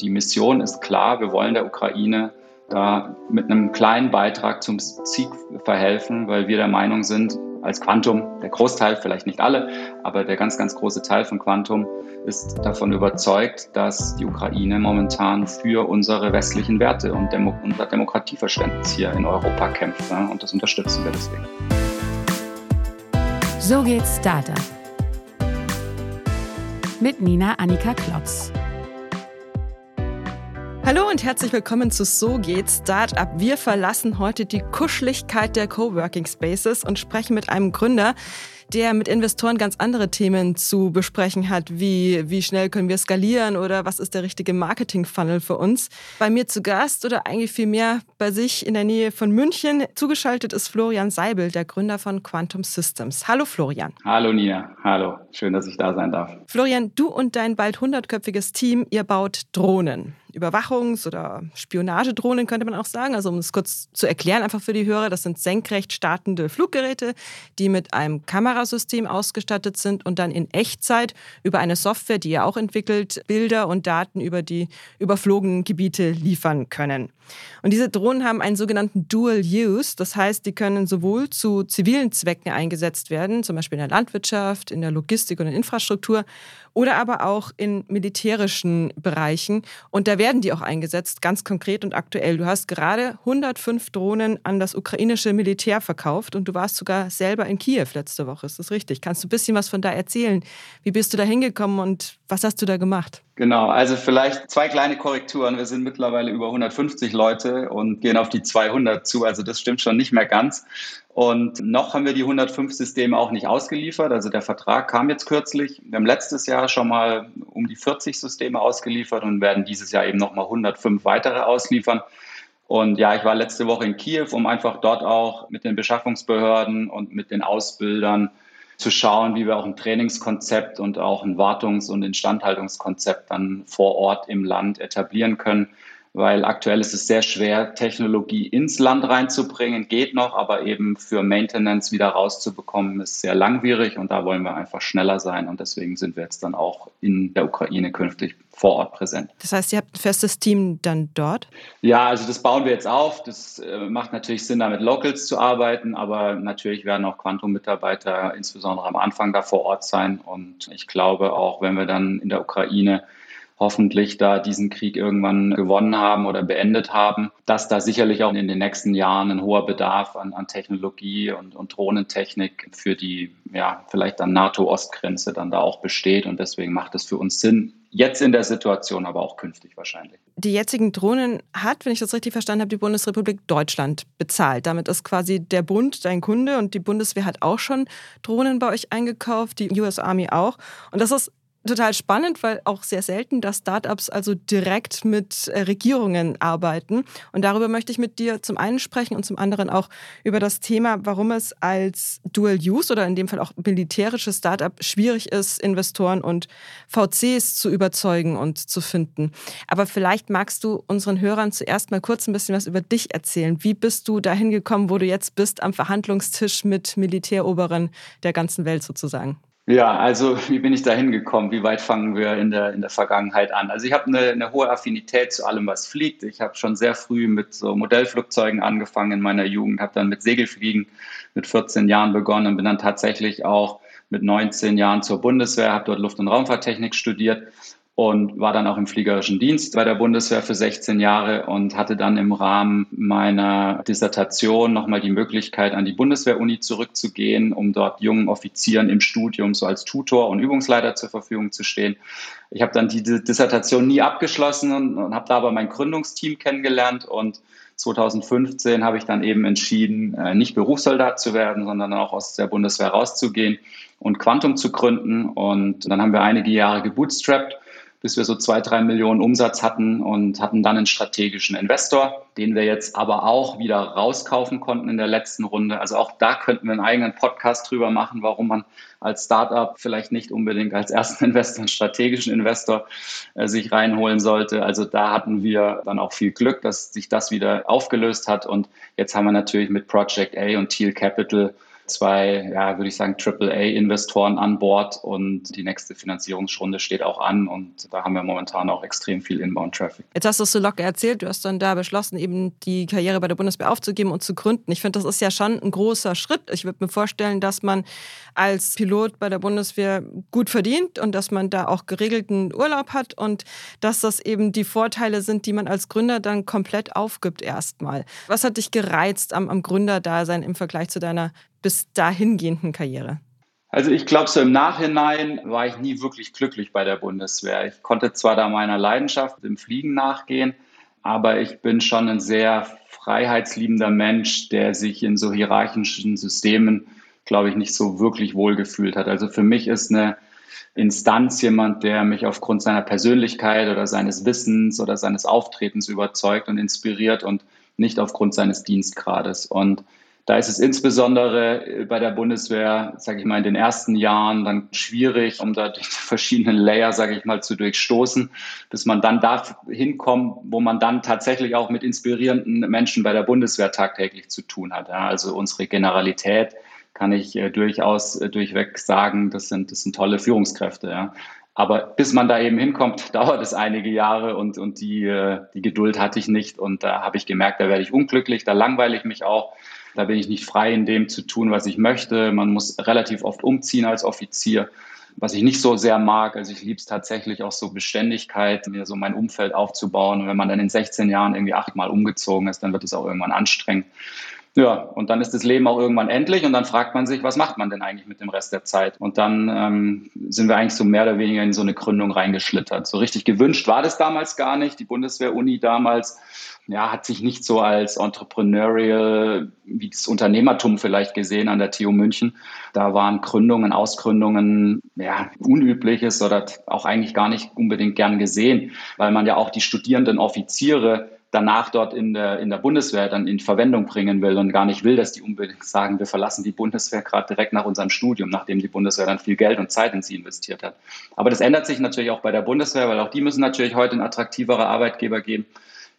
Die Mission ist klar, wir wollen der Ukraine da mit einem kleinen Beitrag zum Sieg verhelfen, weil wir der Meinung sind, als Quantum, der Großteil, vielleicht nicht alle, aber der ganz, ganz große Teil von Quantum ist davon überzeugt, dass die Ukraine momentan für unsere westlichen Werte und Demo unser Demokratieverständnis hier in Europa kämpft. Ja, und das unterstützen wir deswegen. So geht's Startup. Mit Nina Annika Klotz. Hallo und herzlich willkommen zu So geht's Startup. Wir verlassen heute die Kuscheligkeit der Coworking Spaces und sprechen mit einem Gründer, der mit Investoren ganz andere Themen zu besprechen hat, wie wie schnell können wir skalieren oder was ist der richtige Marketing-Funnel für uns. Bei mir zu Gast oder eigentlich vielmehr bei sich in der Nähe von München zugeschaltet ist Florian Seibel, der Gründer von Quantum Systems. Hallo Florian. Hallo Nia, hallo, schön, dass ich da sein darf. Florian, du und dein bald hundertköpfiges Team, ihr baut Drohnen. Überwachungs- oder Spionagedrohnen könnte man auch sagen. Also um es kurz zu erklären, einfach für die Hörer, das sind senkrecht startende Fluggeräte, die mit einem Kamerasystem ausgestattet sind und dann in Echtzeit über eine Software, die ihr auch entwickelt, Bilder und Daten über die überflogenen Gebiete liefern können. Und diese Drohnen haben einen sogenannten Dual Use, das heißt, die können sowohl zu zivilen Zwecken eingesetzt werden, zum Beispiel in der Landwirtschaft, in der Logistik und in der Infrastruktur, oder aber auch in militärischen Bereichen. Und da werden die auch eingesetzt, ganz konkret und aktuell. Du hast gerade 105 Drohnen an das ukrainische Militär verkauft und du warst sogar selber in Kiew letzte Woche. Ist das richtig? Kannst du ein bisschen was von da erzählen? Wie bist du da hingekommen und was hast du da gemacht? Genau, also vielleicht zwei kleine Korrekturen. Wir sind mittlerweile über 150 Leute und gehen auf die 200 zu. Also das stimmt schon nicht mehr ganz. Und noch haben wir die 105 Systeme auch nicht ausgeliefert. Also der Vertrag kam jetzt kürzlich. Wir haben letztes Jahr schon mal um die 40 Systeme ausgeliefert und werden dieses Jahr eben nochmal 105 weitere ausliefern. Und ja, ich war letzte Woche in Kiew, um einfach dort auch mit den Beschaffungsbehörden und mit den Ausbildern zu schauen, wie wir auch ein Trainingskonzept und auch ein Wartungs- und Instandhaltungskonzept dann vor Ort im Land etablieren können weil aktuell ist es sehr schwer, Technologie ins Land reinzubringen, geht noch, aber eben für Maintenance wieder rauszubekommen, ist sehr langwierig und da wollen wir einfach schneller sein und deswegen sind wir jetzt dann auch in der Ukraine künftig vor Ort präsent. Das heißt, ihr habt ein festes Team dann dort? Ja, also das bauen wir jetzt auf. Das äh, macht natürlich Sinn, da mit Locals zu arbeiten, aber natürlich werden auch Quantum-Mitarbeiter insbesondere am Anfang da vor Ort sein und ich glaube auch, wenn wir dann in der Ukraine hoffentlich da diesen Krieg irgendwann gewonnen haben oder beendet haben, dass da sicherlich auch in den nächsten Jahren ein hoher Bedarf an, an Technologie und, und Drohnentechnik für die, ja, vielleicht dann NATO-Ostgrenze dann da auch besteht. Und deswegen macht es für uns Sinn, jetzt in der Situation, aber auch künftig wahrscheinlich. Die jetzigen Drohnen hat, wenn ich das richtig verstanden habe, die Bundesrepublik Deutschland bezahlt. Damit ist quasi der Bund dein Kunde und die Bundeswehr hat auch schon Drohnen bei euch eingekauft, die US Army auch. Und das ist total spannend, weil auch sehr selten, dass Startups also direkt mit äh, Regierungen arbeiten. Und darüber möchte ich mit dir zum einen sprechen und zum anderen auch über das Thema, warum es als Dual-Use oder in dem Fall auch militärisches Startup schwierig ist, Investoren und VCs zu überzeugen und zu finden. Aber vielleicht magst du unseren Hörern zuerst mal kurz ein bisschen was über dich erzählen. Wie bist du dahin gekommen, wo du jetzt bist, am Verhandlungstisch mit Militäroberen der ganzen Welt sozusagen? Ja, also wie bin ich da hingekommen? Wie weit fangen wir in der, in der Vergangenheit an? Also ich habe eine, eine hohe Affinität zu allem, was fliegt. Ich habe schon sehr früh mit so Modellflugzeugen angefangen in meiner Jugend, habe dann mit Segelfliegen mit 14 Jahren begonnen und bin dann tatsächlich auch mit 19 Jahren zur Bundeswehr, habe dort Luft- und Raumfahrttechnik studiert und war dann auch im fliegerischen Dienst bei der Bundeswehr für 16 Jahre und hatte dann im Rahmen meiner Dissertation nochmal die Möglichkeit, an die Bundeswehr-Uni zurückzugehen, um dort jungen Offizieren im Studium so als Tutor und Übungsleiter zur Verfügung zu stehen. Ich habe dann die Dissertation nie abgeschlossen und, und habe da aber mein Gründungsteam kennengelernt und 2015 habe ich dann eben entschieden, äh, nicht Berufssoldat zu werden, sondern auch aus der Bundeswehr rauszugehen und Quantum zu gründen. Und dann haben wir einige Jahre gebootstrapped bis wir so zwei, drei Millionen Umsatz hatten und hatten dann einen strategischen Investor, den wir jetzt aber auch wieder rauskaufen konnten in der letzten Runde. Also auch da könnten wir einen eigenen Podcast drüber machen, warum man als Startup vielleicht nicht unbedingt als ersten Investor einen strategischen Investor äh, sich reinholen sollte. Also da hatten wir dann auch viel Glück, dass sich das wieder aufgelöst hat. Und jetzt haben wir natürlich mit Project A und Teal Capital zwei, ja, würde ich sagen, AAA-Investoren an Bord und die nächste Finanzierungsrunde steht auch an und da haben wir momentan auch extrem viel Inbound-Traffic. Jetzt hast du es so locker erzählt, du hast dann da beschlossen, eben die Karriere bei der Bundeswehr aufzugeben und zu gründen. Ich finde, das ist ja schon ein großer Schritt. Ich würde mir vorstellen, dass man als Pilot bei der Bundeswehr gut verdient und dass man da auch geregelten Urlaub hat und dass das eben die Vorteile sind, die man als Gründer dann komplett aufgibt erstmal. Was hat dich gereizt am, am Gründerdasein im Vergleich zu deiner bis dahingehenden Karriere? Also ich glaube, so im Nachhinein war ich nie wirklich glücklich bei der Bundeswehr. Ich konnte zwar da meiner Leidenschaft im Fliegen nachgehen, aber ich bin schon ein sehr freiheitsliebender Mensch, der sich in so hierarchischen Systemen, glaube ich, nicht so wirklich wohlgefühlt hat. Also für mich ist eine Instanz jemand, der mich aufgrund seiner Persönlichkeit oder seines Wissens oder seines Auftretens überzeugt und inspiriert und nicht aufgrund seines Dienstgrades. Und da ist es insbesondere äh, bei der Bundeswehr, sage ich mal, in den ersten Jahren dann schwierig, um da die verschiedenen Layer, sage ich mal, zu durchstoßen, bis man dann da hinkommt, wo man dann tatsächlich auch mit inspirierenden Menschen bei der Bundeswehr tagtäglich zu tun hat. Ja, also unsere Generalität kann ich äh, durchaus äh, durchweg sagen, das sind, das sind tolle Führungskräfte. Ja. Aber bis man da eben hinkommt, dauert es einige Jahre und, und die, äh, die Geduld hatte ich nicht. Und da habe ich gemerkt, da werde ich unglücklich, da langweile ich mich auch. Da bin ich nicht frei in dem zu tun, was ich möchte. Man muss relativ oft umziehen als Offizier, was ich nicht so sehr mag. Also ich liebe es tatsächlich auch so Beständigkeit, mir so mein Umfeld aufzubauen. Und wenn man dann in 16 Jahren irgendwie achtmal umgezogen ist, dann wird es auch irgendwann anstrengend. Ja, und dann ist das Leben auch irgendwann endlich und dann fragt man sich, was macht man denn eigentlich mit dem Rest der Zeit? Und dann ähm, sind wir eigentlich so mehr oder weniger in so eine Gründung reingeschlittert. So richtig gewünscht war das damals gar nicht. Die Bundeswehr-Uni damals ja, hat sich nicht so als entrepreneurial, wie das Unternehmertum vielleicht gesehen an der TU München. Da waren Gründungen, Ausgründungen, ja, unübliches oder auch eigentlich gar nicht unbedingt gern gesehen, weil man ja auch die studierenden Offiziere danach dort in der, in der Bundeswehr dann in Verwendung bringen will und gar nicht will, dass die unbedingt sagen, wir verlassen die Bundeswehr gerade direkt nach unserem Studium, nachdem die Bundeswehr dann viel Geld und Zeit in sie investiert hat. Aber das ändert sich natürlich auch bei der Bundeswehr, weil auch die müssen natürlich heute ein attraktiverer Arbeitgeber geben.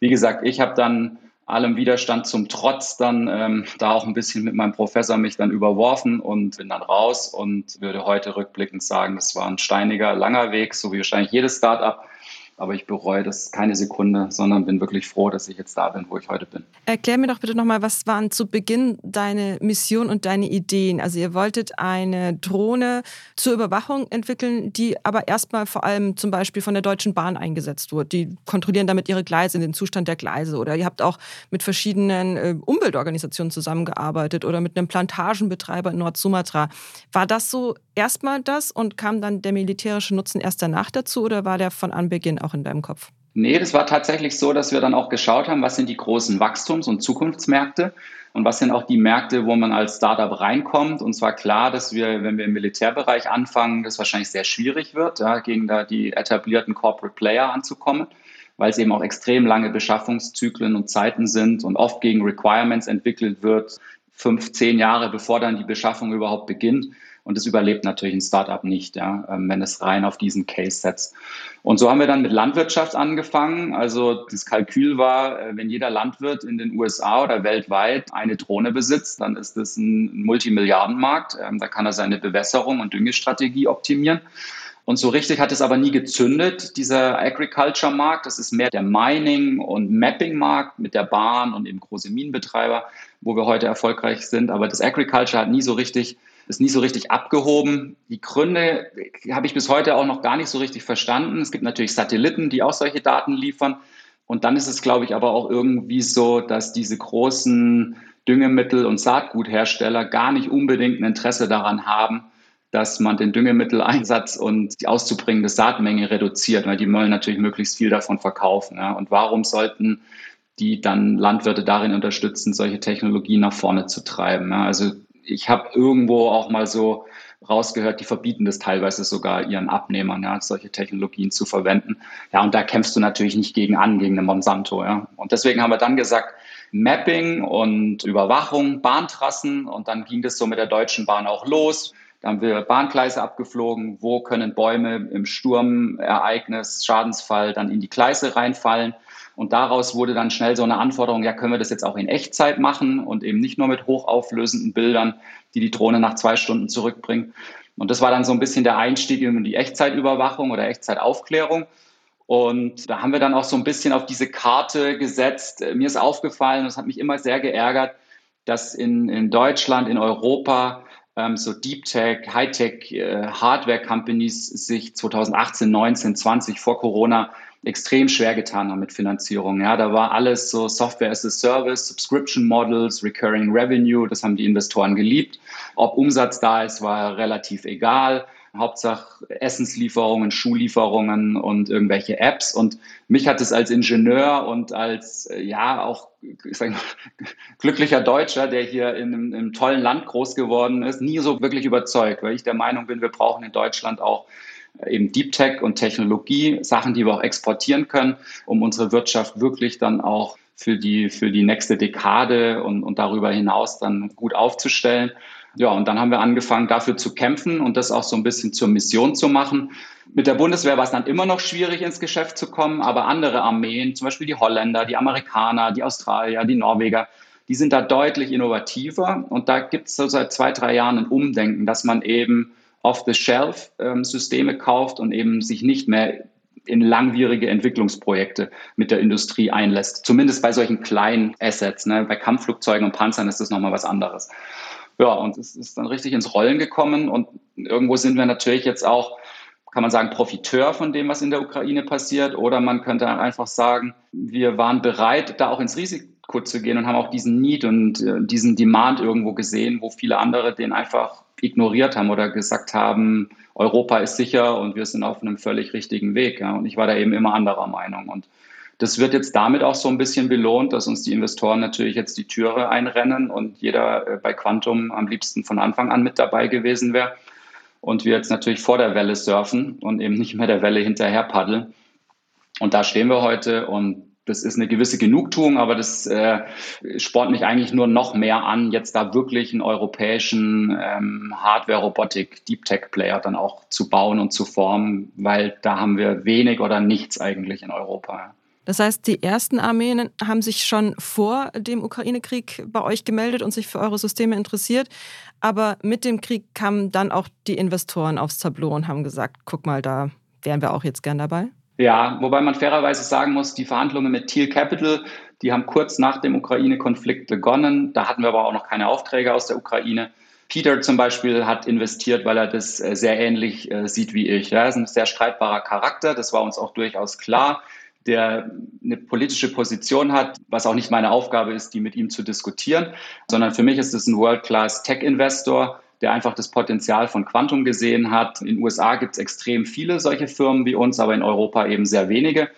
Wie gesagt, ich habe dann allem Widerstand zum Trotz dann ähm, da auch ein bisschen mit meinem Professor mich dann überworfen und bin dann raus und würde heute rückblickend sagen, das war ein steiniger, langer Weg, so wie wahrscheinlich jedes Startup aber ich bereue das keine Sekunde, sondern bin wirklich froh, dass ich jetzt da bin, wo ich heute bin. Erklär mir doch bitte nochmal, was waren zu Beginn deine Mission und deine Ideen? Also ihr wolltet eine Drohne zur Überwachung entwickeln, die aber erstmal vor allem zum Beispiel von der Deutschen Bahn eingesetzt wurde. Die kontrollieren damit ihre Gleise, den Zustand der Gleise. Oder ihr habt auch mit verschiedenen äh, Umweltorganisationen zusammengearbeitet oder mit einem Plantagenbetreiber in Nord-Sumatra. War das so erstmal das und kam dann der militärische Nutzen erst danach dazu oder war der von Anbeginn auch in deinem Kopf? Nee, das war tatsächlich so, dass wir dann auch geschaut haben, was sind die großen Wachstums- und Zukunftsmärkte und was sind auch die Märkte, wo man als Startup reinkommt. Und zwar klar, dass wir, wenn wir im Militärbereich anfangen, das wahrscheinlich sehr schwierig wird, ja, gegen da die etablierten Corporate Player anzukommen, weil es eben auch extrem lange Beschaffungszyklen und Zeiten sind und oft gegen Requirements entwickelt wird, fünf, zehn Jahre bevor dann die Beschaffung überhaupt beginnt. Und das überlebt natürlich ein Startup nicht, ja, ähm, wenn es rein auf diesen Case setzt. Und so haben wir dann mit Landwirtschaft angefangen. Also das Kalkül war, äh, wenn jeder Landwirt in den USA oder weltweit eine Drohne besitzt, dann ist das ein Multimilliardenmarkt. Ähm, da kann er seine Bewässerung und Düngestrategie optimieren. Und so richtig hat es aber nie gezündet, dieser Agriculture-Markt. Das ist mehr der Mining- und Mapping-Markt mit der Bahn und eben große Minenbetreiber, wo wir heute erfolgreich sind. Aber das Agriculture hat nie so richtig ist nie so richtig abgehoben. Die Gründe habe ich bis heute auch noch gar nicht so richtig verstanden. Es gibt natürlich Satelliten, die auch solche Daten liefern. Und dann ist es, glaube ich, aber auch irgendwie so, dass diese großen Düngemittel- und Saatguthersteller gar nicht unbedingt ein Interesse daran haben, dass man den Düngemitteleinsatz und die auszubringende Saatmenge reduziert, weil die wollen natürlich möglichst viel davon verkaufen. Ja. Und warum sollten die dann Landwirte darin unterstützen, solche Technologien nach vorne zu treiben? Ja. Also ich habe irgendwo auch mal so rausgehört, die verbieten das teilweise sogar ihren Abnehmern, ja, solche Technologien zu verwenden. Ja, und da kämpfst du natürlich nicht gegen an, gegen eine Monsanto, ja. Und deswegen haben wir dann gesagt, Mapping und Überwachung, Bahntrassen und dann ging das so mit der Deutschen Bahn auch los. Da haben wir Bahngleise abgeflogen. Wo können Bäume im Sturmereignis, Schadensfall dann in die Gleise reinfallen? Und daraus wurde dann schnell so eine Anforderung, ja, können wir das jetzt auch in Echtzeit machen und eben nicht nur mit hochauflösenden Bildern, die die Drohne nach zwei Stunden zurückbringt. Und das war dann so ein bisschen der Einstieg in die Echtzeitüberwachung oder Echtzeitaufklärung. Und da haben wir dann auch so ein bisschen auf diese Karte gesetzt. Mir ist aufgefallen, das hat mich immer sehr geärgert, dass in, in Deutschland, in Europa ähm, so Deep Tech, Hightech äh, Hardware Companies sich 2018, 19, 20 vor Corona extrem schwer getan haben mit Finanzierung. Ja, da war alles so Software as a Service, Subscription Models, Recurring Revenue, das haben die Investoren geliebt. Ob Umsatz da ist, war relativ egal. Hauptsache Essenslieferungen, Schuhlieferungen und irgendwelche Apps. Und mich hat es als Ingenieur und als, äh, ja, auch mal, glücklicher Deutscher, der hier in einem, in einem tollen Land groß geworden ist, nie so wirklich überzeugt, weil ich der Meinung bin, wir brauchen in Deutschland auch eben Deep Tech und Technologie, Sachen, die wir auch exportieren können, um unsere Wirtschaft wirklich dann auch für die, für die nächste Dekade und, und darüber hinaus dann gut aufzustellen. Ja, und dann haben wir angefangen, dafür zu kämpfen und das auch so ein bisschen zur Mission zu machen. Mit der Bundeswehr war es dann immer noch schwierig, ins Geschäft zu kommen, aber andere Armeen, zum Beispiel die Holländer, die Amerikaner, die Australier, die Norweger, die sind da deutlich innovativer. Und da gibt es so seit zwei, drei Jahren ein Umdenken, dass man eben Off-the-Shelf-Systeme ähm, kauft und eben sich nicht mehr in langwierige Entwicklungsprojekte mit der Industrie einlässt. Zumindest bei solchen kleinen Assets. Ne? Bei Kampfflugzeugen und Panzern ist das nochmal was anderes. Ja, und es ist dann richtig ins Rollen gekommen und irgendwo sind wir natürlich jetzt auch, kann man sagen, Profiteur von dem, was in der Ukraine passiert. Oder man könnte einfach sagen, wir waren bereit, da auch ins Risiko zu gehen und haben auch diesen Need und äh, diesen Demand irgendwo gesehen, wo viele andere den einfach ignoriert haben oder gesagt haben, Europa ist sicher und wir sind auf einem völlig richtigen Weg. Ja. Und ich war da eben immer anderer Meinung. Und das wird jetzt damit auch so ein bisschen belohnt, dass uns die Investoren natürlich jetzt die Türe einrennen und jeder äh, bei Quantum am liebsten von Anfang an mit dabei gewesen wäre. Und wir jetzt natürlich vor der Welle surfen und eben nicht mehr der Welle hinterher paddeln. Und da stehen wir heute und das ist eine gewisse Genugtuung, aber das äh, spornt mich eigentlich nur noch mehr an, jetzt da wirklich einen europäischen ähm, Hardware-Robotik, Deep Tech-Player dann auch zu bauen und zu formen, weil da haben wir wenig oder nichts eigentlich in Europa. Das heißt, die ersten Armeen haben sich schon vor dem Ukraine-Krieg bei euch gemeldet und sich für eure Systeme interessiert. Aber mit dem Krieg kamen dann auch die Investoren aufs Tableau und haben gesagt, guck mal, da wären wir auch jetzt gern dabei. Ja, wobei man fairerweise sagen muss, die Verhandlungen mit Thiel Capital, die haben kurz nach dem Ukraine-Konflikt begonnen. Da hatten wir aber auch noch keine Aufträge aus der Ukraine. Peter zum Beispiel hat investiert, weil er das äh, sehr ähnlich äh, sieht wie ich. Er ist ein sehr streitbarer Charakter, das war uns auch durchaus klar, der eine politische Position hat, was auch nicht meine Aufgabe ist, die mit ihm zu diskutieren, sondern für mich ist es ein World-Class Tech-Investor, der einfach das Potenzial von Quantum gesehen hat. In den USA gibt es extrem viele solche Firmen wie uns, aber in Europa eben sehr wenige.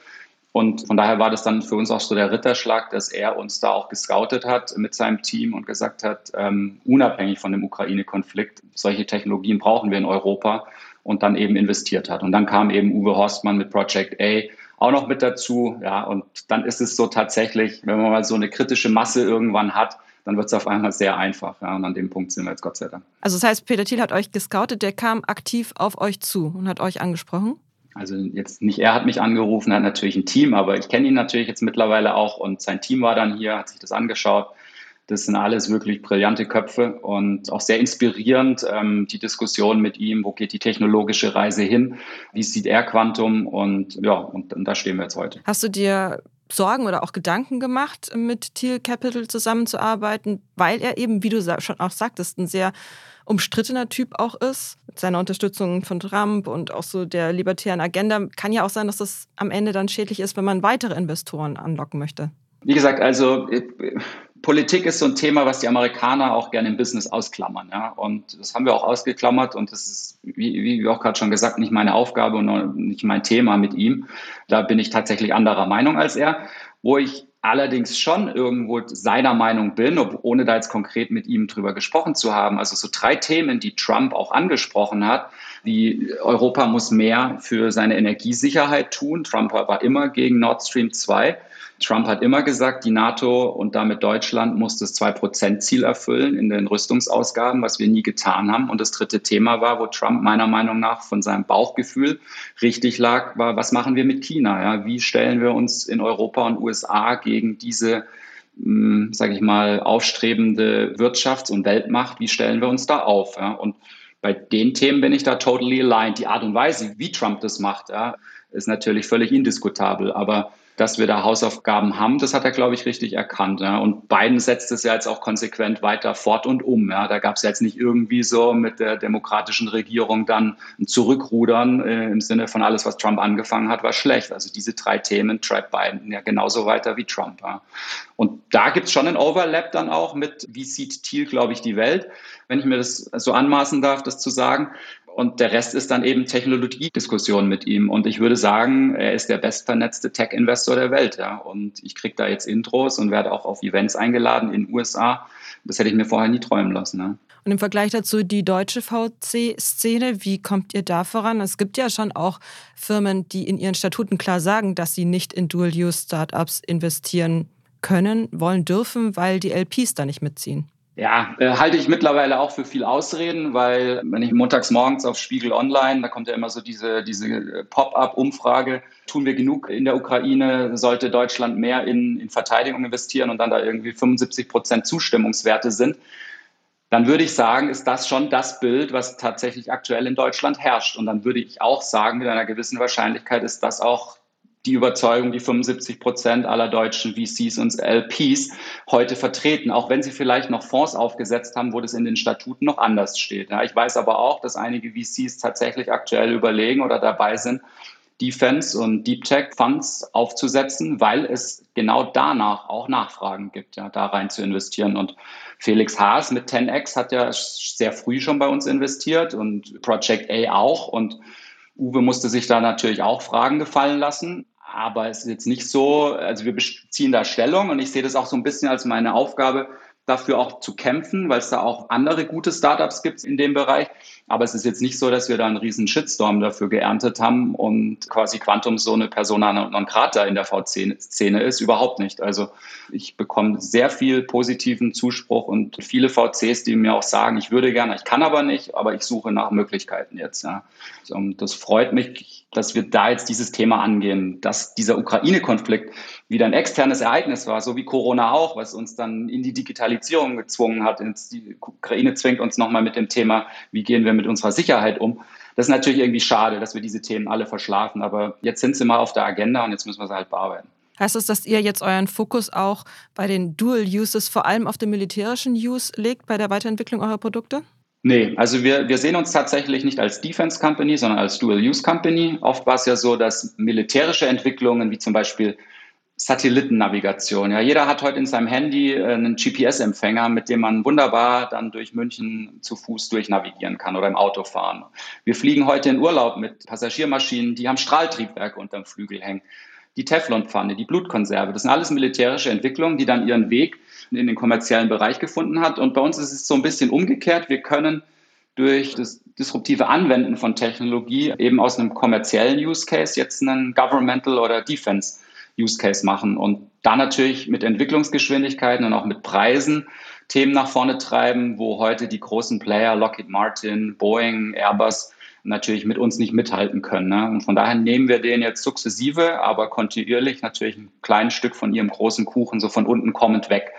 Und von daher war das dann für uns auch so der Ritterschlag, dass er uns da auch gescoutet hat mit seinem Team und gesagt hat, ähm, unabhängig von dem Ukraine-Konflikt, solche Technologien brauchen wir in Europa und dann eben investiert hat. Und dann kam eben Uwe Horstmann mit Project A auch noch mit dazu. Ja, und dann ist es so tatsächlich, wenn man mal so eine kritische Masse irgendwann hat, dann wird es auf einmal sehr einfach. Ja, und an dem Punkt sind wir jetzt Gott sei Dank. Also das heißt, Peter Thiel hat euch gescoutet, der kam aktiv auf euch zu und hat euch angesprochen? Also jetzt nicht er hat mich angerufen, er hat natürlich ein Team, aber ich kenne ihn natürlich jetzt mittlerweile auch und sein Team war dann hier, hat sich das angeschaut. Das sind alles wirklich brillante Köpfe und auch sehr inspirierend, ähm, die Diskussion mit ihm, wo geht die technologische Reise hin, wie sieht er Quantum und ja, und, und da stehen wir jetzt heute. Hast du dir Sorgen oder auch Gedanken gemacht, mit Thiel Capital zusammenzuarbeiten, weil er eben, wie du schon auch sagtest, ein sehr umstrittener Typ auch ist, mit seiner Unterstützung von Trump und auch so der libertären Agenda. Kann ja auch sein, dass das am Ende dann schädlich ist, wenn man weitere Investoren anlocken möchte. Wie gesagt, also äh, Politik ist so ein Thema, was die Amerikaner auch gerne im Business ausklammern. Ja? Und das haben wir auch ausgeklammert und das ist, wie, wie auch gerade schon gesagt, nicht meine Aufgabe und nicht mein Thema mit ihm. Da bin ich tatsächlich anderer Meinung als er. Wo ich allerdings schon irgendwo seiner Meinung bin, ohne da jetzt konkret mit ihm drüber gesprochen zu haben. Also so drei Themen, die Trump auch angesprochen hat, wie Europa muss mehr für seine Energiesicherheit tun. Trump war immer gegen Nord Stream 2. Trump hat immer gesagt, die NATO und damit Deutschland muss das 2-Prozent-Ziel erfüllen in den Rüstungsausgaben, was wir nie getan haben. Und das dritte Thema war, wo Trump meiner Meinung nach von seinem Bauchgefühl richtig lag, war, was machen wir mit China? Ja? Wie stellen wir uns in Europa und USA gegen diese hm, sage ich mal, aufstrebende Wirtschafts- und Weltmacht, wie stellen wir uns da auf? Ja? Und bei den Themen bin ich da totally aligned. Die Art und Weise, wie Trump das macht, ja, ist natürlich völlig indiskutabel. Aber dass wir da Hausaufgaben haben, das hat er, glaube ich, richtig erkannt. Ja. Und Biden setzt es ja jetzt auch konsequent weiter fort und um. Ja. Da gab es jetzt nicht irgendwie so mit der demokratischen Regierung dann ein Zurückrudern äh, im Sinne von alles, was Trump angefangen hat, war schlecht. Also diese drei Themen treibt Biden ja genauso weiter wie Trump. Ja. Und da gibt es schon einen Overlap dann auch mit, wie sieht Thiel, glaube ich, die Welt, wenn ich mir das so anmaßen darf, das zu sagen. Und der Rest ist dann eben Technologiediskussion mit ihm. Und ich würde sagen, er ist der bestvernetzte Tech-Investor der Welt. Ja. Und ich kriege da jetzt Intros und werde auch auf Events eingeladen in den USA. Das hätte ich mir vorher nie träumen lassen. Ja. Und im Vergleich dazu die deutsche VC-Szene, wie kommt ihr da voran? Es gibt ja schon auch Firmen, die in ihren Statuten klar sagen, dass sie nicht in Dual-Use-Startups investieren können, wollen, dürfen, weil die LPs da nicht mitziehen. Ja, äh, halte ich mittlerweile auch für viel Ausreden, weil wenn ich montags morgens auf Spiegel Online, da kommt ja immer so diese, diese äh, Pop-up-Umfrage, tun wir genug in der Ukraine, sollte Deutschland mehr in, in Verteidigung investieren und dann da irgendwie 75 Prozent Zustimmungswerte sind, dann würde ich sagen, ist das schon das Bild, was tatsächlich aktuell in Deutschland herrscht. Und dann würde ich auch sagen, mit einer gewissen Wahrscheinlichkeit ist das auch die Überzeugung, die 75 Prozent aller deutschen VCs und LPs heute vertreten, auch wenn sie vielleicht noch Fonds aufgesetzt haben, wo das in den Statuten noch anders steht. Ja, ich weiß aber auch, dass einige VCs tatsächlich aktuell überlegen oder dabei sind, Defense und Deep Tech Funds aufzusetzen, weil es genau danach auch Nachfragen gibt, ja, da rein zu investieren. Und Felix Haas mit 10x hat ja sehr früh schon bei uns investiert und Project A auch. Und Uwe musste sich da natürlich auch Fragen gefallen lassen. Aber es ist jetzt nicht so, also wir beziehen da Stellung und ich sehe das auch so ein bisschen als meine Aufgabe, dafür auch zu kämpfen, weil es da auch andere gute Startups gibt in dem Bereich. Aber es ist jetzt nicht so, dass wir da einen riesen Shitstorm dafür geerntet haben und quasi Quantum so eine Persona non grata in der VC-Szene ist. Überhaupt nicht. Also ich bekomme sehr viel positiven Zuspruch und viele VCs, die mir auch sagen, ich würde gerne, ich kann aber nicht, aber ich suche nach Möglichkeiten jetzt. Ja. Und das freut mich, dass wir da jetzt dieses Thema angehen, dass dieser Ukraine-Konflikt wieder ein externes Ereignis war, so wie Corona auch, was uns dann in die Digitalisierung gezwungen hat. Die Ukraine zwingt uns nochmal mit dem Thema, wie gehen wir mit unserer Sicherheit um. Das ist natürlich irgendwie schade, dass wir diese Themen alle verschlafen, aber jetzt sind sie mal auf der Agenda und jetzt müssen wir sie halt bearbeiten. Heißt das, dass ihr jetzt euren Fokus auch bei den Dual Uses vor allem auf den militärischen Use legt bei der Weiterentwicklung eurer Produkte? Nee, also wir, wir sehen uns tatsächlich nicht als Defense Company, sondern als Dual Use Company. Oft war es ja so, dass militärische Entwicklungen wie zum Beispiel Satellitennavigation. Ja, jeder hat heute in seinem Handy äh, einen GPS-Empfänger, mit dem man wunderbar dann durch München zu Fuß durchnavigieren kann oder im Auto fahren. Wir fliegen heute in Urlaub mit Passagiermaschinen, die haben Strahltriebwerke unterm Flügel hängen. Die Teflonpfanne, die Blutkonserve, das sind alles militärische Entwicklungen, die dann ihren Weg in den kommerziellen Bereich gefunden hat. Und bei uns ist es so ein bisschen umgekehrt. Wir können durch das disruptive Anwenden von Technologie eben aus einem kommerziellen Use Case jetzt einen Governmental oder Defense Use Case machen und da natürlich mit Entwicklungsgeschwindigkeiten und auch mit Preisen Themen nach vorne treiben, wo heute die großen Player, Lockheed Martin, Boeing, Airbus, natürlich mit uns nicht mithalten können. Ne? Und von daher nehmen wir denen jetzt sukzessive, aber kontinuierlich natürlich ein kleines Stück von ihrem großen Kuchen so von unten kommend weg.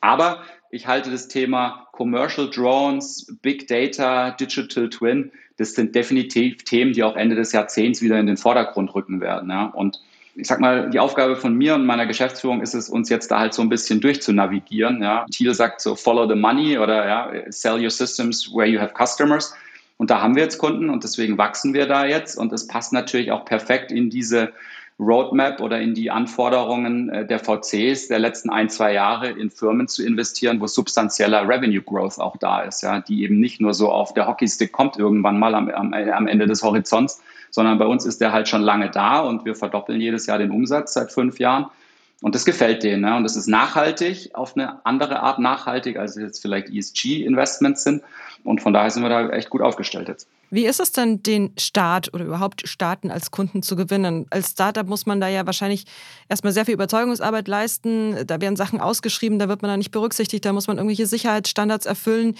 Aber ich halte das Thema Commercial Drones, Big Data, Digital Twin, das sind definitiv Themen, die auch Ende des Jahrzehnts wieder in den Vordergrund rücken werden. Ja? Und ich sag mal, die Aufgabe von mir und meiner Geschäftsführung ist es, uns jetzt da halt so ein bisschen durchzunavigieren. Ja. Thiel sagt so, follow the money oder ja, sell your systems where you have customers. Und da haben wir jetzt Kunden und deswegen wachsen wir da jetzt. Und es passt natürlich auch perfekt in diese Roadmap oder in die Anforderungen äh, der VCs der letzten ein, zwei Jahre in Firmen zu investieren, wo substanzieller Revenue Growth auch da ist, ja, die eben nicht nur so auf der Hockeystick kommt irgendwann mal am, am, am Ende des Horizonts, sondern bei uns ist der halt schon lange da und wir verdoppeln jedes Jahr den Umsatz seit fünf Jahren. Und das gefällt denen. Ne? Und das ist nachhaltig, auf eine andere Art nachhaltig, als jetzt vielleicht ESG-Investments sind. Und von daher sind wir da echt gut aufgestellt jetzt. Wie ist es denn, den Staat oder überhaupt Staaten als Kunden zu gewinnen? Als Startup muss man da ja wahrscheinlich erstmal sehr viel Überzeugungsarbeit leisten. Da werden Sachen ausgeschrieben, da wird man da nicht berücksichtigt, da muss man irgendwelche Sicherheitsstandards erfüllen.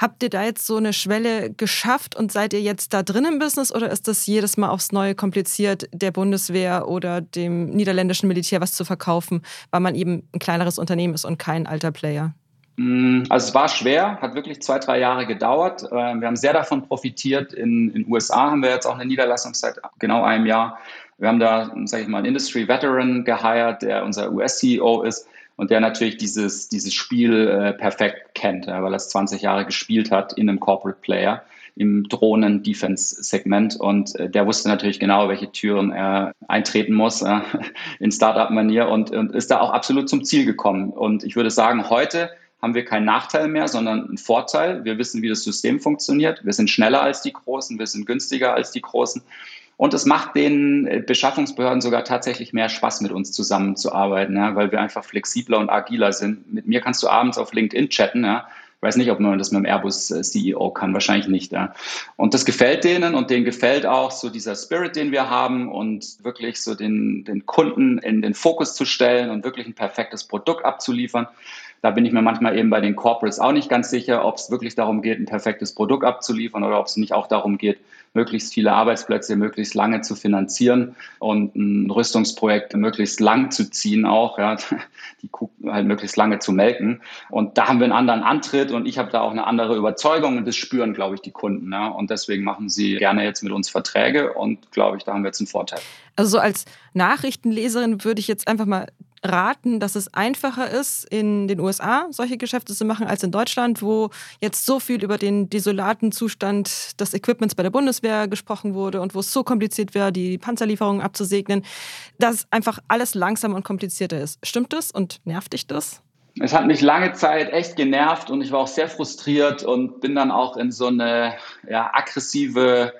Habt ihr da jetzt so eine Schwelle geschafft und seid ihr jetzt da drin im Business oder ist das jedes Mal aufs Neue kompliziert, der Bundeswehr oder dem niederländischen Militär was zu verkaufen, weil man eben ein kleineres Unternehmen ist und kein alter Player? Mm, also es war schwer, hat wirklich zwei, drei Jahre gedauert. Ähm, wir haben sehr davon profitiert. In den USA haben wir jetzt auch eine Niederlassung seit genau einem Jahr. Wir haben da, sage ich mal, einen Industry Veteran geheiert, der unser US-CEO ist und der natürlich dieses, dieses Spiel äh, perfekt kennt, ja, weil er es 20 Jahre gespielt hat in einem Corporate Player im Drohnen-Defense-Segment und äh, der wusste natürlich genau, welche Türen er eintreten muss äh, in Startup-Manier und, und ist da auch absolut zum Ziel gekommen. Und ich würde sagen, heute haben wir keinen Nachteil mehr, sondern einen Vorteil. Wir wissen, wie das System funktioniert. Wir sind schneller als die Großen, wir sind günstiger als die Großen. Und es macht den äh, Beschaffungsbehörden sogar tatsächlich mehr Spaß, mit uns zusammenzuarbeiten, ja, weil wir einfach flexibler und agiler sind. Mit mir kannst du abends auf LinkedIn chatten, ja. Ich weiß nicht, ob man das mit dem Airbus-CEO äh, kann, wahrscheinlich nicht. Ja. Und das gefällt denen und denen gefällt auch so dieser Spirit, den wir haben und wirklich so den, den Kunden in den Fokus zu stellen und wirklich ein perfektes Produkt abzuliefern. Da bin ich mir manchmal eben bei den Corporates auch nicht ganz sicher, ob es wirklich darum geht, ein perfektes Produkt abzuliefern oder ob es nicht auch darum geht, möglichst viele Arbeitsplätze möglichst lange zu finanzieren und ein Rüstungsprojekt möglichst lang zu ziehen auch, ja, die Kuh halt möglichst lange zu melken. Und da haben wir einen anderen Antritt und ich habe da auch eine andere Überzeugung und das spüren, glaube ich, die Kunden. Ja. Und deswegen machen sie gerne jetzt mit uns Verträge und glaube ich, da haben wir jetzt einen Vorteil. Also so als Nachrichtenleserin würde ich jetzt einfach mal raten, dass es einfacher ist, in den USA solche Geschäfte zu machen als in Deutschland, wo jetzt so viel über den desolaten Zustand des Equipments bei der Bundeswehr gesprochen wurde und wo es so kompliziert wäre, die Panzerlieferungen abzusegnen, dass einfach alles langsamer und komplizierter ist. Stimmt das und nervt dich das? Es hat mich lange Zeit echt genervt und ich war auch sehr frustriert und bin dann auch in so eine ja, aggressive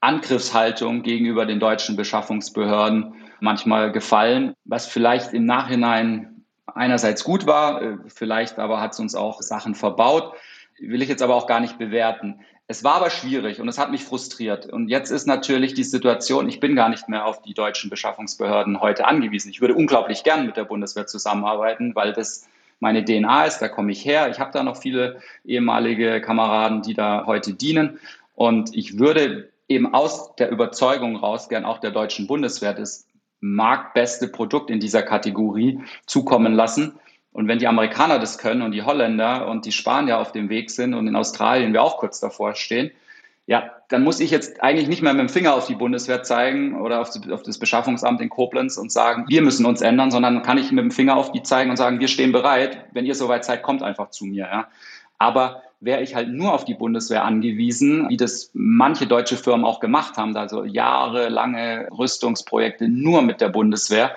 Angriffshaltung gegenüber den deutschen Beschaffungsbehörden manchmal gefallen, was vielleicht im Nachhinein einerseits gut war, äh, vielleicht aber hat es uns auch Sachen verbaut, will ich jetzt aber auch gar nicht bewerten. Es war aber schwierig und es hat mich frustriert. Und jetzt ist natürlich die Situation, ich bin gar nicht mehr auf die deutschen Beschaffungsbehörden heute angewiesen. Ich würde unglaublich gern mit der Bundeswehr zusammenarbeiten, weil das meine DNA ist, da komme ich her. Ich habe da noch viele ehemalige Kameraden, die da heute dienen. Und ich würde eben aus der Überzeugung raus gern auch der deutschen Bundeswehr das marktbeste Produkt in dieser Kategorie zukommen lassen. Und wenn die Amerikaner das können und die Holländer und die Spanier auf dem Weg sind und in Australien wir auch kurz davor stehen, ja, dann muss ich jetzt eigentlich nicht mehr mit dem Finger auf die Bundeswehr zeigen oder auf, das Beschaffungsamt in Koblenz und sagen, wir müssen uns ändern, sondern kann ich mit dem Finger auf die zeigen und sagen, wir stehen bereit. Wenn ihr soweit seid, kommt einfach zu mir. Ja. Aber wäre ich halt nur auf die Bundeswehr angewiesen, wie das manche deutsche Firmen auch gemacht haben, also jahrelange Rüstungsprojekte nur mit der Bundeswehr,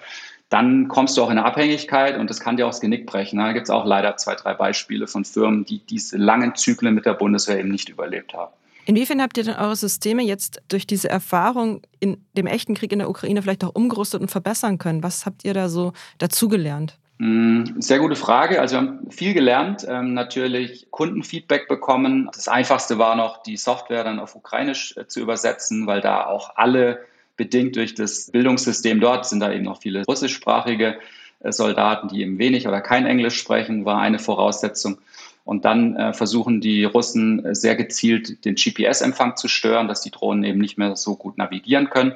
dann kommst du auch in eine Abhängigkeit und das kann dir auch das Genick brechen. Da gibt es auch leider zwei, drei Beispiele von Firmen, die diese langen Zyklen mit der Bundeswehr eben nicht überlebt haben. Inwiefern habt ihr denn eure Systeme jetzt durch diese Erfahrung in dem echten Krieg in der Ukraine vielleicht auch umgerüstet und verbessern können? Was habt ihr da so dazugelernt? Mm, sehr gute Frage. Also wir haben viel gelernt, ähm, natürlich Kundenfeedback bekommen. Das Einfachste war noch, die Software dann auf Ukrainisch äh, zu übersetzen, weil da auch alle bedingt durch das Bildungssystem dort sind da eben noch viele russischsprachige äh, Soldaten, die eben wenig oder kein Englisch sprechen, war eine Voraussetzung. Und dann äh, versuchen die Russen sehr gezielt den GPS-Empfang zu stören, dass die Drohnen eben nicht mehr so gut navigieren können.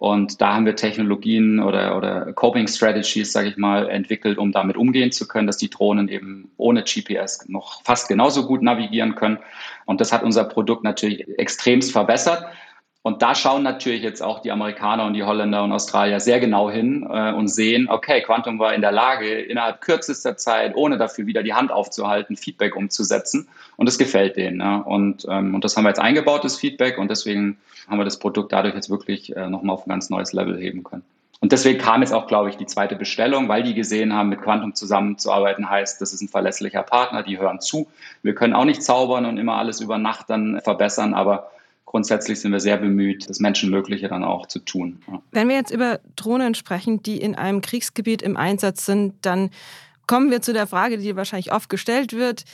Und da haben wir Technologien oder, oder Coping Strategies, sage ich mal, entwickelt, um damit umgehen zu können, dass die Drohnen eben ohne GPS noch fast genauso gut navigieren können. Und das hat unser Produkt natürlich extremst verbessert. Und da schauen natürlich jetzt auch die Amerikaner und die Holländer und Australier sehr genau hin äh, und sehen, okay, Quantum war in der Lage, innerhalb kürzester Zeit, ohne dafür wieder die Hand aufzuhalten, Feedback umzusetzen. Und das gefällt denen. Ne? Und, ähm, und das haben wir jetzt eingebaut, das Feedback. Und deswegen haben wir das Produkt dadurch jetzt wirklich äh, nochmal auf ein ganz neues Level heben können. Und deswegen kam jetzt auch, glaube ich, die zweite Bestellung, weil die gesehen haben, mit Quantum zusammenzuarbeiten heißt, das ist ein verlässlicher Partner, die hören zu. Wir können auch nicht zaubern und immer alles über Nacht dann verbessern, aber grundsätzlich sind wir sehr bemüht, das Menschenmögliche dann auch zu tun. Ja. Wenn wir jetzt über Drohnen sprechen, die in einem Kriegsgebiet im Einsatz sind, dann kommen wir zu der Frage, die wahrscheinlich oft gestellt wird.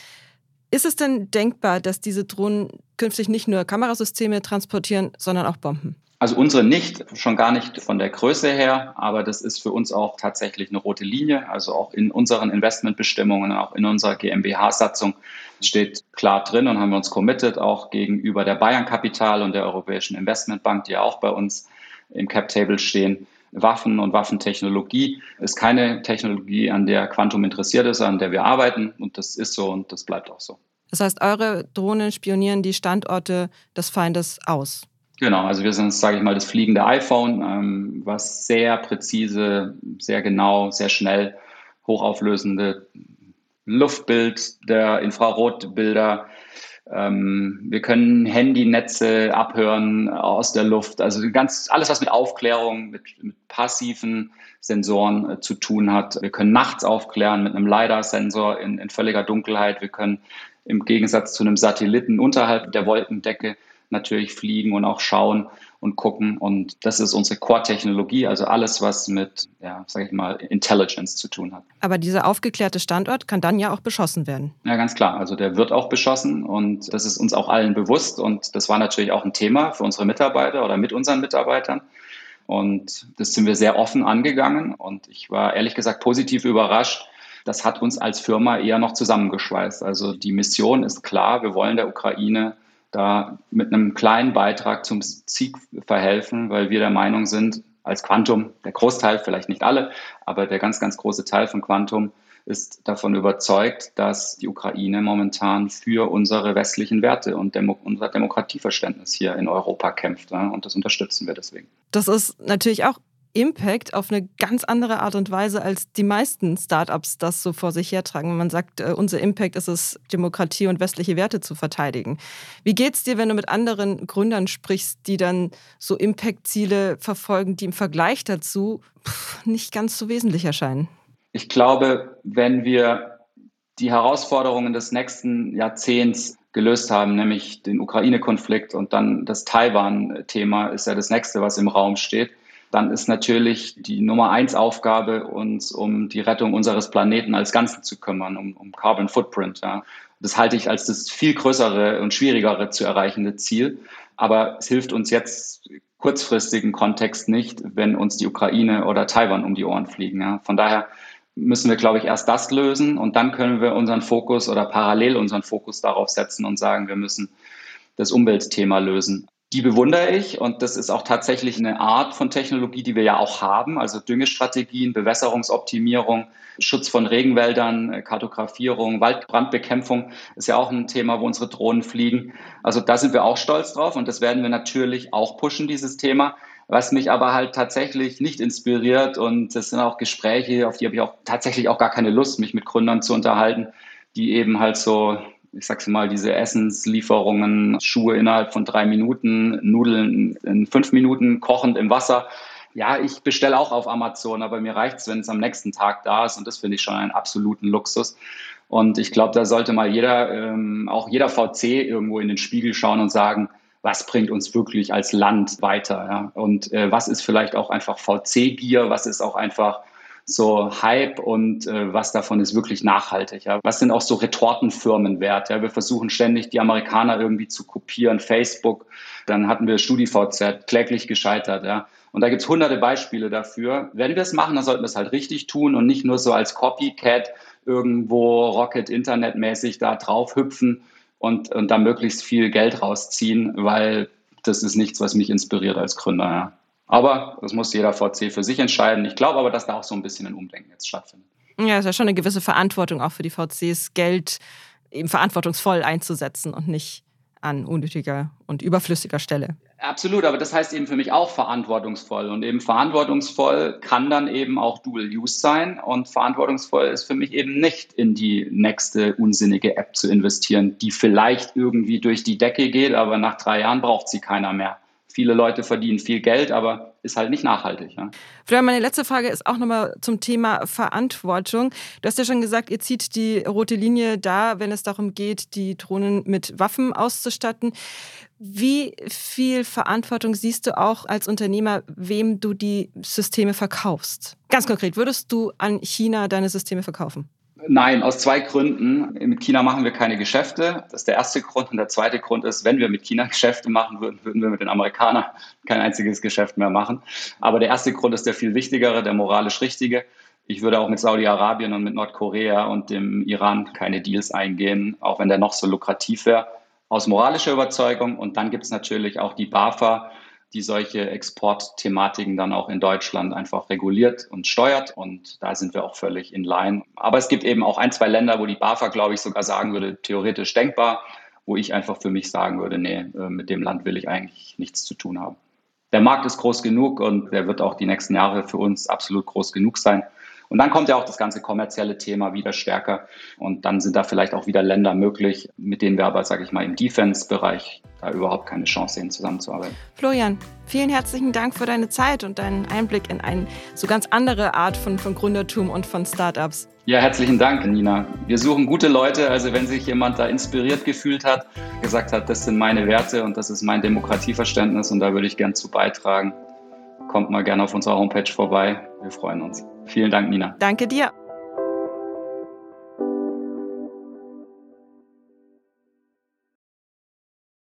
Ist es denn denkbar, dass diese Drohnen künftig nicht nur Kamerasysteme transportieren, sondern auch Bomben? Also unsere nicht, schon gar nicht von der Größe her, aber das ist für uns auch tatsächlich eine rote Linie. Also auch in unseren Investmentbestimmungen, auch in unserer GmbH-Satzung steht klar drin und haben wir uns committed, auch gegenüber der Bayern Kapital und der Europäischen Investmentbank, die ja auch bei uns im Cap-Table stehen. Waffen und Waffentechnologie ist keine Technologie, an der Quantum interessiert ist, an der wir arbeiten. Und das ist so und das bleibt auch so. Das heißt, eure Drohnen spionieren die Standorte des Feindes aus. Genau, also wir sind, sage ich mal, das fliegende iPhone, ähm, was sehr präzise, sehr genau, sehr schnell hochauflösende Luftbild der Infrarotbilder. Ähm, wir können Handynetze abhören aus der Luft. Also ganz alles, was mit Aufklärung, mit, mit passiven Sensoren äh, zu tun hat. Wir können nachts aufklären mit einem LiDAR-Sensor in, in völliger Dunkelheit. Wir können im Gegensatz zu einem Satelliten unterhalb der Wolkendecke natürlich fliegen und auch schauen und gucken. Und das ist unsere Core-Technologie, also alles, was mit, ja, sage ich mal, Intelligence zu tun hat. Aber dieser aufgeklärte Standort kann dann ja auch beschossen werden. Ja, ganz klar. Also der wird auch beschossen und das ist uns auch allen bewusst. Und das war natürlich auch ein Thema für unsere Mitarbeiter oder mit unseren Mitarbeitern. Und das sind wir sehr offen angegangen. Und ich war ehrlich gesagt positiv überrascht. Das hat uns als Firma eher noch zusammengeschweißt. Also die Mission ist klar, wir wollen der Ukraine da mit einem kleinen Beitrag zum Sieg verhelfen, weil wir der Meinung sind, als Quantum, der Großteil, vielleicht nicht alle, aber der ganz, ganz große Teil von Quantum ist davon überzeugt, dass die Ukraine momentan für unsere westlichen Werte und Demo unser Demokratieverständnis hier in Europa kämpft. Ja, und das unterstützen wir deswegen. Das ist natürlich auch Impact auf eine ganz andere Art und Weise, als die meisten Startups das so vor sich hertragen. Man sagt, äh, unser Impact ist es, Demokratie und westliche Werte zu verteidigen. Wie geht es dir, wenn du mit anderen Gründern sprichst, die dann so Impact-Ziele verfolgen, die im Vergleich dazu nicht ganz so wesentlich erscheinen? Ich glaube, wenn wir die Herausforderungen des nächsten Jahrzehnts gelöst haben, nämlich den Ukraine-Konflikt und dann das Taiwan-Thema ist ja das nächste, was im Raum steht dann ist natürlich die Nummer eins Aufgabe, uns um die Rettung unseres Planeten als Ganzen zu kümmern, um, um Carbon Footprint. Ja. Das halte ich als das viel größere und schwierigere zu erreichende Ziel. Aber es hilft uns jetzt kurzfristigen Kontext nicht, wenn uns die Ukraine oder Taiwan um die Ohren fliegen. Ja. Von daher müssen wir, glaube ich, erst das lösen und dann können wir unseren Fokus oder parallel unseren Fokus darauf setzen und sagen, wir müssen das Umweltthema lösen die bewundere ich und das ist auch tatsächlich eine Art von Technologie, die wir ja auch haben, also Düngestrategien, Bewässerungsoptimierung, Schutz von Regenwäldern, äh, Kartografierung, Waldbrandbekämpfung ist ja auch ein Thema, wo unsere Drohnen fliegen. Also da sind wir auch stolz drauf und das werden wir natürlich auch pushen, dieses Thema. Was mich aber halt tatsächlich nicht inspiriert und das sind auch Gespräche, auf die habe ich auch tatsächlich auch gar keine Lust, mich mit Gründern zu unterhalten, die eben halt so ich sag's mal, diese Essenslieferungen, Schuhe innerhalb von drei Minuten, Nudeln in fünf Minuten, kochend im Wasser. Ja, ich bestelle auch auf Amazon, aber mir reicht's, wenn es am nächsten Tag da ist und das finde ich schon einen absoluten Luxus. Und ich glaube, da sollte mal jeder, ähm, auch jeder VC irgendwo in den Spiegel schauen und sagen, was bringt uns wirklich als Land weiter? Ja? Und äh, was ist vielleicht auch einfach VC-Gier, was ist auch einfach so Hype und äh, was davon ist wirklich nachhaltig. Ja? Was sind auch so Retortenfirmen wert? Ja? Wir versuchen ständig die Amerikaner irgendwie zu kopieren, Facebook, dann hatten wir StudiVZ, kläglich gescheitert. Ja? Und da gibt's hunderte Beispiele dafür. Wenn wir es machen, dann sollten wir es halt richtig tun und nicht nur so als Copycat irgendwo Rocket Internet mäßig da drauf hüpfen und, und da möglichst viel Geld rausziehen, weil das ist nichts, was mich inspiriert als Gründer. Ja. Aber das muss jeder VC für sich entscheiden. Ich glaube aber, dass da auch so ein bisschen ein Umdenken jetzt stattfindet. Ja, es ist ja schon eine gewisse Verantwortung auch für die VCs, Geld eben verantwortungsvoll einzusetzen und nicht an unnötiger und überflüssiger Stelle. Absolut, aber das heißt eben für mich auch verantwortungsvoll. Und eben verantwortungsvoll kann dann eben auch Dual Use sein. Und verantwortungsvoll ist für mich eben nicht in die nächste unsinnige App zu investieren, die vielleicht irgendwie durch die Decke geht, aber nach drei Jahren braucht sie keiner mehr viele Leute verdienen viel Geld, aber ist halt nicht nachhaltig. Ja. Florian, meine letzte Frage ist auch nochmal zum Thema Verantwortung. Du hast ja schon gesagt, ihr zieht die rote Linie da, wenn es darum geht, die Drohnen mit Waffen auszustatten. Wie viel Verantwortung siehst du auch als Unternehmer, wem du die Systeme verkaufst? Ganz konkret, würdest du an China deine Systeme verkaufen? Nein, aus zwei Gründen. Mit China machen wir keine Geschäfte. Das ist der erste Grund. Und der zweite Grund ist, wenn wir mit China Geschäfte machen würden, würden wir mit den Amerikanern kein einziges Geschäft mehr machen. Aber der erste Grund ist der viel wichtigere, der moralisch richtige. Ich würde auch mit Saudi-Arabien und mit Nordkorea und dem Iran keine Deals eingehen, auch wenn der noch so lukrativ wäre, aus moralischer Überzeugung. Und dann gibt es natürlich auch die BAFA, die solche Exportthematiken dann auch in Deutschland einfach reguliert und steuert. Und da sind wir auch völlig in line. Aber es gibt eben auch ein, zwei Länder, wo die BAFA, glaube ich, sogar sagen würde, theoretisch denkbar, wo ich einfach für mich sagen würde, nee, äh, mit dem Land will ich eigentlich nichts zu tun haben. Der Markt ist groß genug und der wird auch die nächsten Jahre für uns absolut groß genug sein. Und dann kommt ja auch das ganze kommerzielle Thema wieder stärker. Und dann sind da vielleicht auch wieder Länder möglich, mit denen wir aber, sage ich mal, im Defense-Bereich da überhaupt keine Chance sehen, zusammenzuarbeiten. Florian, vielen herzlichen Dank für deine Zeit und deinen Einblick in eine so ganz andere Art von, von Gründertum und von Startups. Ja, herzlichen Dank, Nina. Wir suchen gute Leute. Also wenn sich jemand da inspiriert gefühlt hat, gesagt hat, das sind meine Werte und das ist mein Demokratieverständnis und da würde ich gern zu beitragen, kommt mal gerne auf unserer Homepage vorbei. Wir freuen uns. Vielen Dank, Nina. Danke dir.